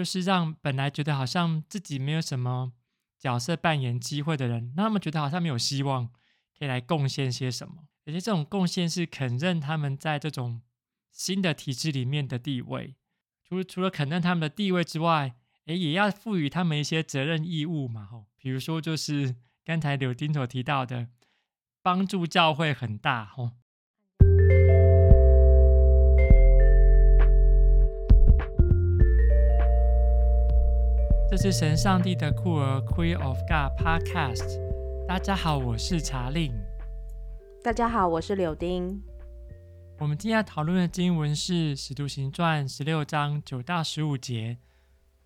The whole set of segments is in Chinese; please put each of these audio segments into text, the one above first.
就是让本来觉得好像自己没有什么角色扮演机会的人，让他们觉得好像没有希望可以来贡献些什么，而且这种贡献是肯认他们在这种新的体制里面的地位。除除了肯认他们的地位之外，诶，也要赋予他们一些责任义务嘛。吼，比如说就是刚才柳丁所提到的，帮助教会很大。吼。这是神上帝的酷儿 Queen of God Podcast。大家好，我是查令。大家好，我是柳丁。我们今天要讨论的经文是《使徒行传》十六章九到十五节。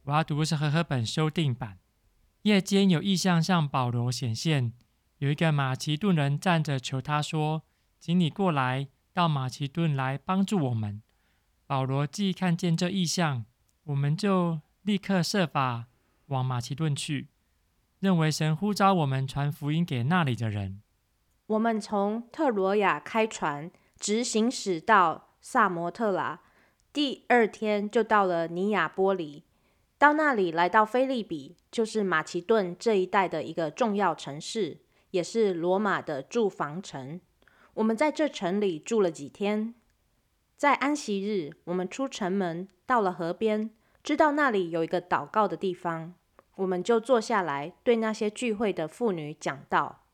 我要读的是和合本修订版。夜间有异象向保罗显现，有一个马其顿人站着求他说：“请你过来到马其顿来帮助我们。”保罗既看见这异象，我们就立刻设法。往马其顿去，认为神呼召我们传福音给那里的人。我们从特罗亚开船，直行驶到萨摩特拉，第二天就到了尼亚波里。到那里，来到菲利比，就是马其顿这一带的一个重要城市，也是罗马的住房城。我们在这城里住了几天，在安息日，我们出城门，到了河边。知道那里有一个祷告的地方，我们就坐下来，对那些聚会的妇女讲道。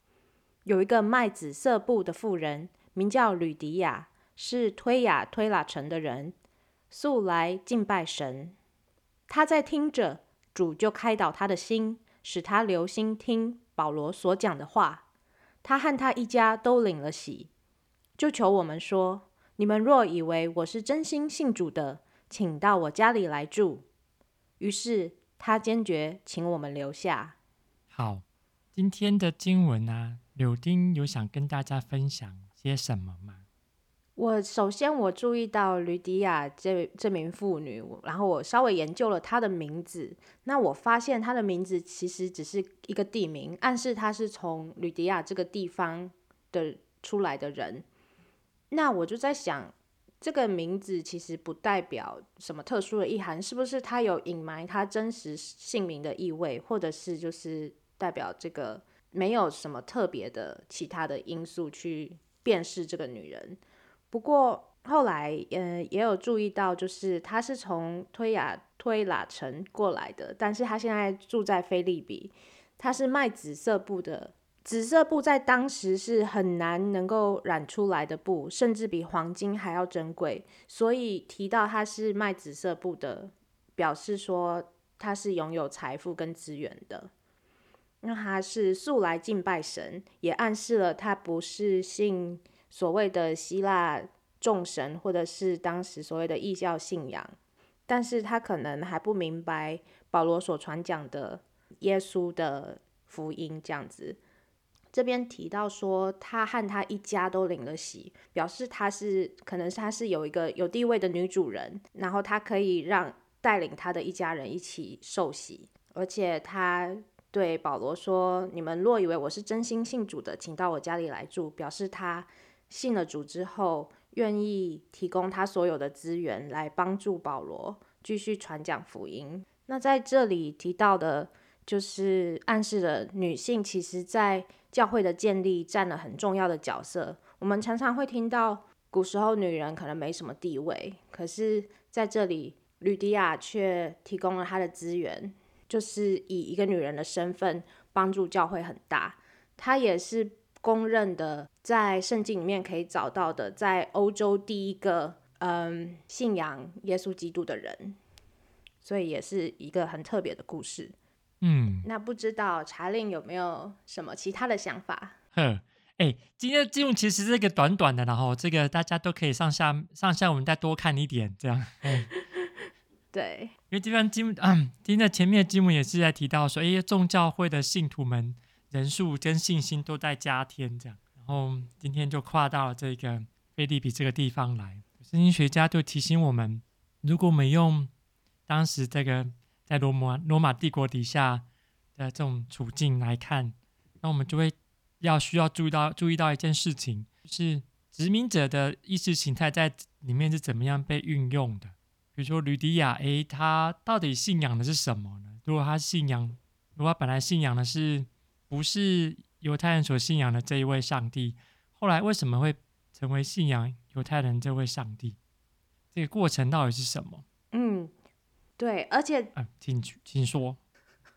有一个卖紫色布的妇人，名叫吕迪亚，是推雅推拉城的人，素来敬拜神。她在听着，主就开导她的心，使她留心听保罗所讲的话。她和她一家都领了喜，就求我们说：你们若以为我是真心信主的，请到我家里来住。于是他坚决请我们留下。好，今天的经文啊，柳丁有想跟大家分享些什么吗？我首先我注意到吕迪亚这这名妇女，然后我稍微研究了她的名字。那我发现她的名字其实只是一个地名，暗示她是从吕迪亚这个地方的出来的人。那我就在想。这个名字其实不代表什么特殊的意涵，是不是它有隐瞒他真实姓名的意味，或者是就是代表这个没有什么特别的其他的因素去辨识这个女人？不过后来，嗯，也有注意到，就是她是从推雅推拉城过来的，但是她现在住在腓立比，她是卖紫色布的。紫色布在当时是很难能够染出来的布，甚至比黄金还要珍贵。所以提到他是卖紫色布的，表示说他是拥有财富跟资源的。那他是素来敬拜神，也暗示了他不是信所谓的希腊众神，或者是当时所谓的异教信仰。但是他可能还不明白保罗所传讲的耶稣的福音这样子。这边提到说，他和他一家都领了洗，表示他是可能是他是有一个有地位的女主人，然后他可以让带领他的一家人一起受洗，而且他对保罗说：“你们若以为我是真心信主的，请到我家里来住。”表示他信了主之后，愿意提供他所有的资源来帮助保罗继续传讲福音。那在这里提到的，就是暗示了女性其实在教会的建立占了很重要的角色。我们常常会听到古时候女人可能没什么地位，可是在这里，吕迪亚却提供了她的资源，就是以一个女人的身份帮助教会很大。她也是公认的，在圣经里面可以找到的，在欧洲第一个嗯信仰耶稣基督的人，所以也是一个很特别的故事。嗯，那不知道查令有没有什么其他的想法？呵，哎，今天的节目其实是一个短短的，然后这个大家都可以上下上下，我们再多看一点，这样。对，因为这边节目，嗯，今天的前面的节目也是在提到说，哎，众教会的信徒们人数跟信心都在加添，这样。然后今天就跨到了这个腓立比这个地方来，圣经学家就提醒我们，如果我们用当时这个。在罗马罗马帝国底下的这种处境来看，那我们就会要需要注意到注意到一件事情，就是殖民者的意识形态在里面是怎么样被运用的。比如说吕底亚，诶，他到底信仰的是什么呢？如果他信仰，如果他本来信仰的是不是犹太人所信仰的这一位上帝，后来为什么会成为信仰犹太人这位上帝？这个过程到底是什么？嗯，对，而且，啊，请请说。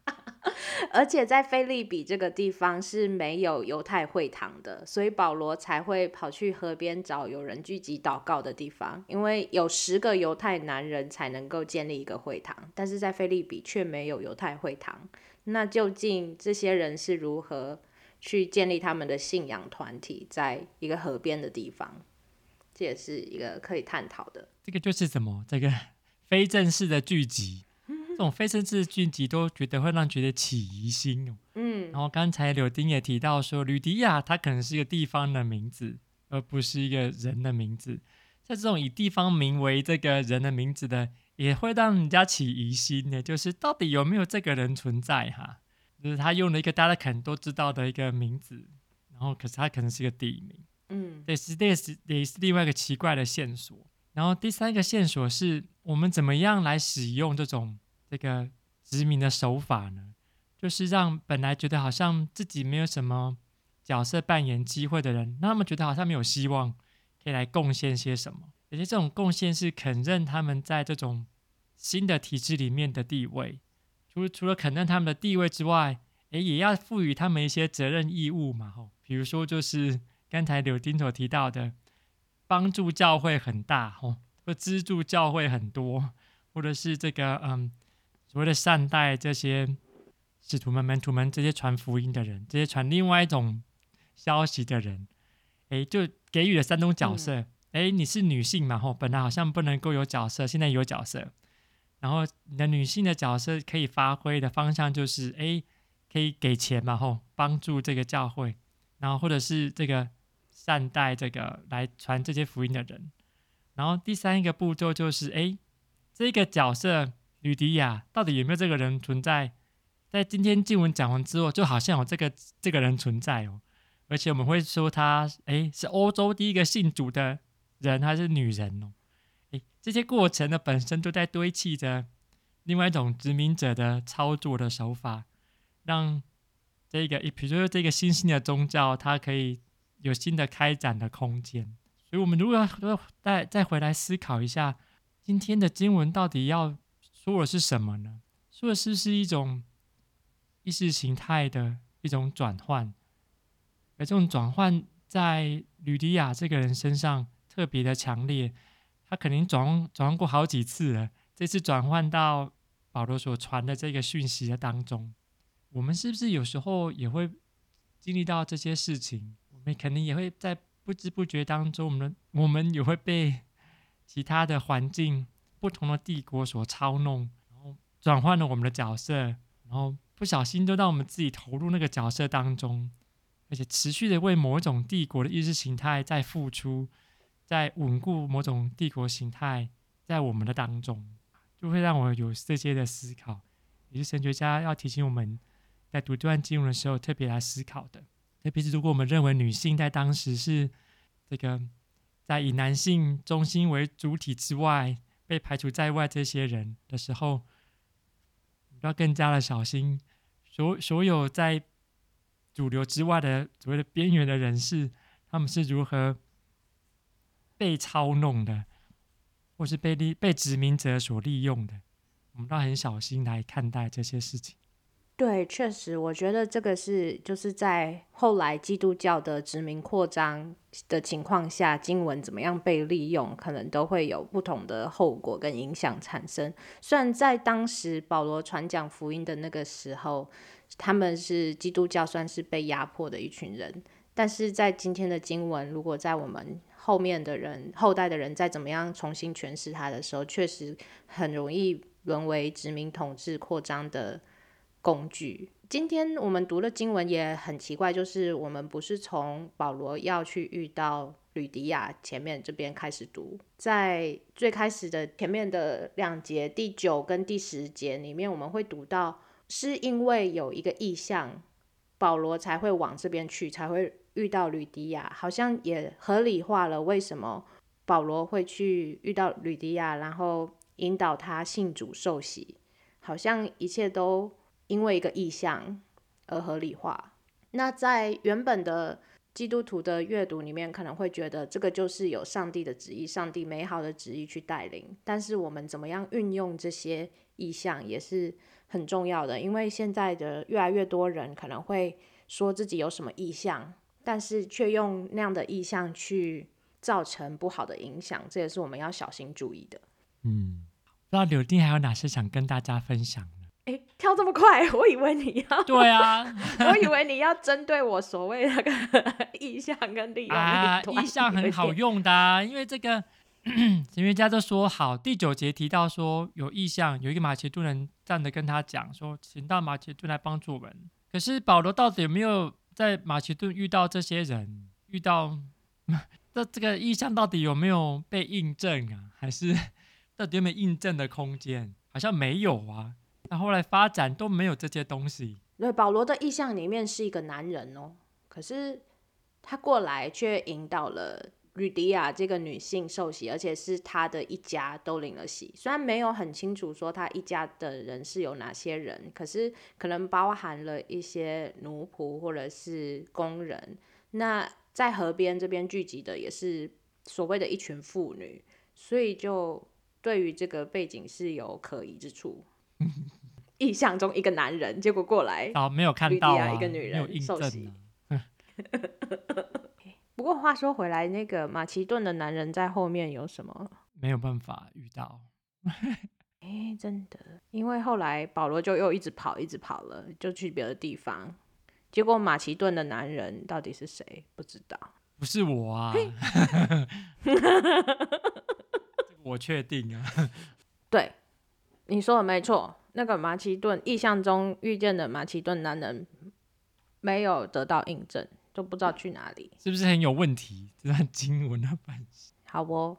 而且在腓立比这个地方是没有犹太会堂的，所以保罗才会跑去河边找有人聚集祷告的地方。因为有十个犹太男人才能够建立一个会堂，但是在腓立比却没有犹太会堂。那究竟这些人是如何去建立他们的信仰团体，在一个河边的地方？这也是一个可以探讨的。这个就是什么？这个非正式的剧集。这种非正式剧集都觉得会让觉得起疑心哦。嗯，然后刚才柳丁也提到说，吕迪亚它可能是一个地方的名字，而不是一个人的名字。像这种以地方名为这个人的名字的，也会让人家起疑心的，就是到底有没有这个人存在哈？就是他用了一个大家可能都知道的一个名字，然后可是他可能是一个地名。嗯，也是这是也是另外一个奇怪的线索。然后第三个线索是我们怎么样来使用这种。这个殖民的手法呢，就是让本来觉得好像自己没有什么角色扮演机会的人，让他们觉得好像没有希望可以来贡献些什么。而且这种贡献是肯认他们在这种新的体制里面的地位。除除了肯认他们的地位之外，诶，也要赋予他们一些责任义务嘛。吼，比如说就是刚才柳丁所提到的，帮助教会很大，吼，或资助教会很多，或者是这个嗯。所谓的善待这些使徒们、门徒们，这些传福音的人，这些传另外一种消息的人，诶，就给予了三种角色。诶，你是女性嘛？吼，本来好像不能够有角色，现在有角色。然后你的女性的角色可以发挥的方向就是，诶，可以给钱嘛？吼，帮助这个教会，然后或者是这个善待这个来传这些福音的人。然后第三一个步骤就是，诶，这个角色。吕迪亚到底有没有这个人存在？在今天经文讲完之后，就好像有这个这个人存在哦，而且我们会说他，哎，是欧洲第一个信主的人还是女人哦？哎，这些过程的本身都在堆砌着另外一种殖民者的操作的手法，让这个，比如说这个新兴的宗教，它可以有新的开展的空间。所以，我们如果要再再回来思考一下，今天的经文到底要。说的是什么呢？说的是是一种意识形态的一种转换，而这种转换在吕底亚这个人身上特别的强烈，他肯定转转换过好几次了。这次转换到保罗所传的这个讯息的当中，我们是不是有时候也会经历到这些事情？我们肯定也会在不知不觉当中，我们我们也会被其他的环境。不同的帝国所操弄，然后转换了我们的角色，然后不小心都让我们自己投入那个角色当中，而且持续的为某种帝国的意识形态在付出，在稳固某种帝国形态在我们的当中，就会让我有这些的思考，也是神学家要提醒我们在读这段经文的时候特别来思考的。那平时如果我们认为女性在当时是这个在以男性中心为主体之外。被排除在外这些人的时候，要更加的小心。所所有在主流之外的所谓的边缘的人士，他们是如何被操弄的，或是被利被殖民者所利用的，我们都很小心来看待这些事情。对，确实，我觉得这个是就是在后来基督教的殖民扩张的情况下，经文怎么样被利用，可能都会有不同的后果跟影响产生。虽然在当时保罗传讲福音的那个时候，他们是基督教算是被压迫的一群人，但是在今天的经文，如果在我们后面的人、后代的人再怎么样重新诠释它的时候，确实很容易沦为殖民统治扩张的。工具。今天我们读的经文也很奇怪，就是我们不是从保罗要去遇到吕迪亚前面这边开始读，在最开始的前面的两节第九跟第十节里面，我们会读到是因为有一个意向，保罗才会往这边去，才会遇到吕迪亚，好像也合理化了为什么保罗会去遇到吕迪亚，然后引导他信主受洗，好像一切都因为一个意向而合理化。那在原本的基督徒的阅读里面，可能会觉得这个就是有上帝的旨意，上帝美好的旨意去带领。但是我们怎么样运用这些意向也是很重要的，因为现在的越来越多人可能会说自己有什么意向，但是却用那样的意向去造成不好的影响，这也是我们要小心注意的。嗯，不知道柳丁还有哪些想跟大家分享？哎，跳这么快，我以为你要对啊，我以为你要针对我所谓那个 意象跟利用啊，意象很好用的啊，因为这个 神学家都说好，第九节提到说有意向，有一个马其顿人站着跟他讲说，请到马其顿来帮助我们。可是保罗到底有没有在马其顿遇到这些人？遇到这这个意向到底有没有被印证啊？还是到底有没有印证的空间？好像没有啊。那后来发展都没有这些东西。对，保罗的意象里面是一个男人哦，可是他过来却引导了吕迪亚这个女性受洗，而且是他的一家都领了洗。虽然没有很清楚说他一家的人是有哪些人，可是可能包含了一些奴仆或者是工人。那在河边这边聚集的也是所谓的一群妇女，所以就对于这个背景是有可疑之处。意象中一个男人，结果过来哦，没有看到啊，一个女人受洗。不过话说回来，那个马其顿的男人在后面有什么？没有办法遇到。哎，真的，因为后来保罗就又一直跑，一直跑了，就去别的地方。结果马其顿的男人到底是谁？不知道。不是我啊，我确定啊。对。你说的没错，那个马其顿意象中遇见的马其顿男人没有得到印证，就不知道去哪里，是不是很有问题？这段经文的本好哦？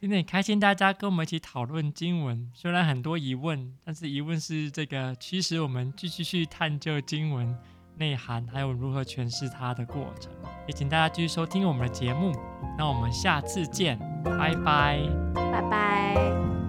今天很开心大家跟我们一起讨论经文，虽然很多疑问，但是疑问是这个驱使我们继续去探究经文内涵，还有如何诠释它的过程。也请大家继续收听我们的节目，那我们下次见，拜拜，拜拜。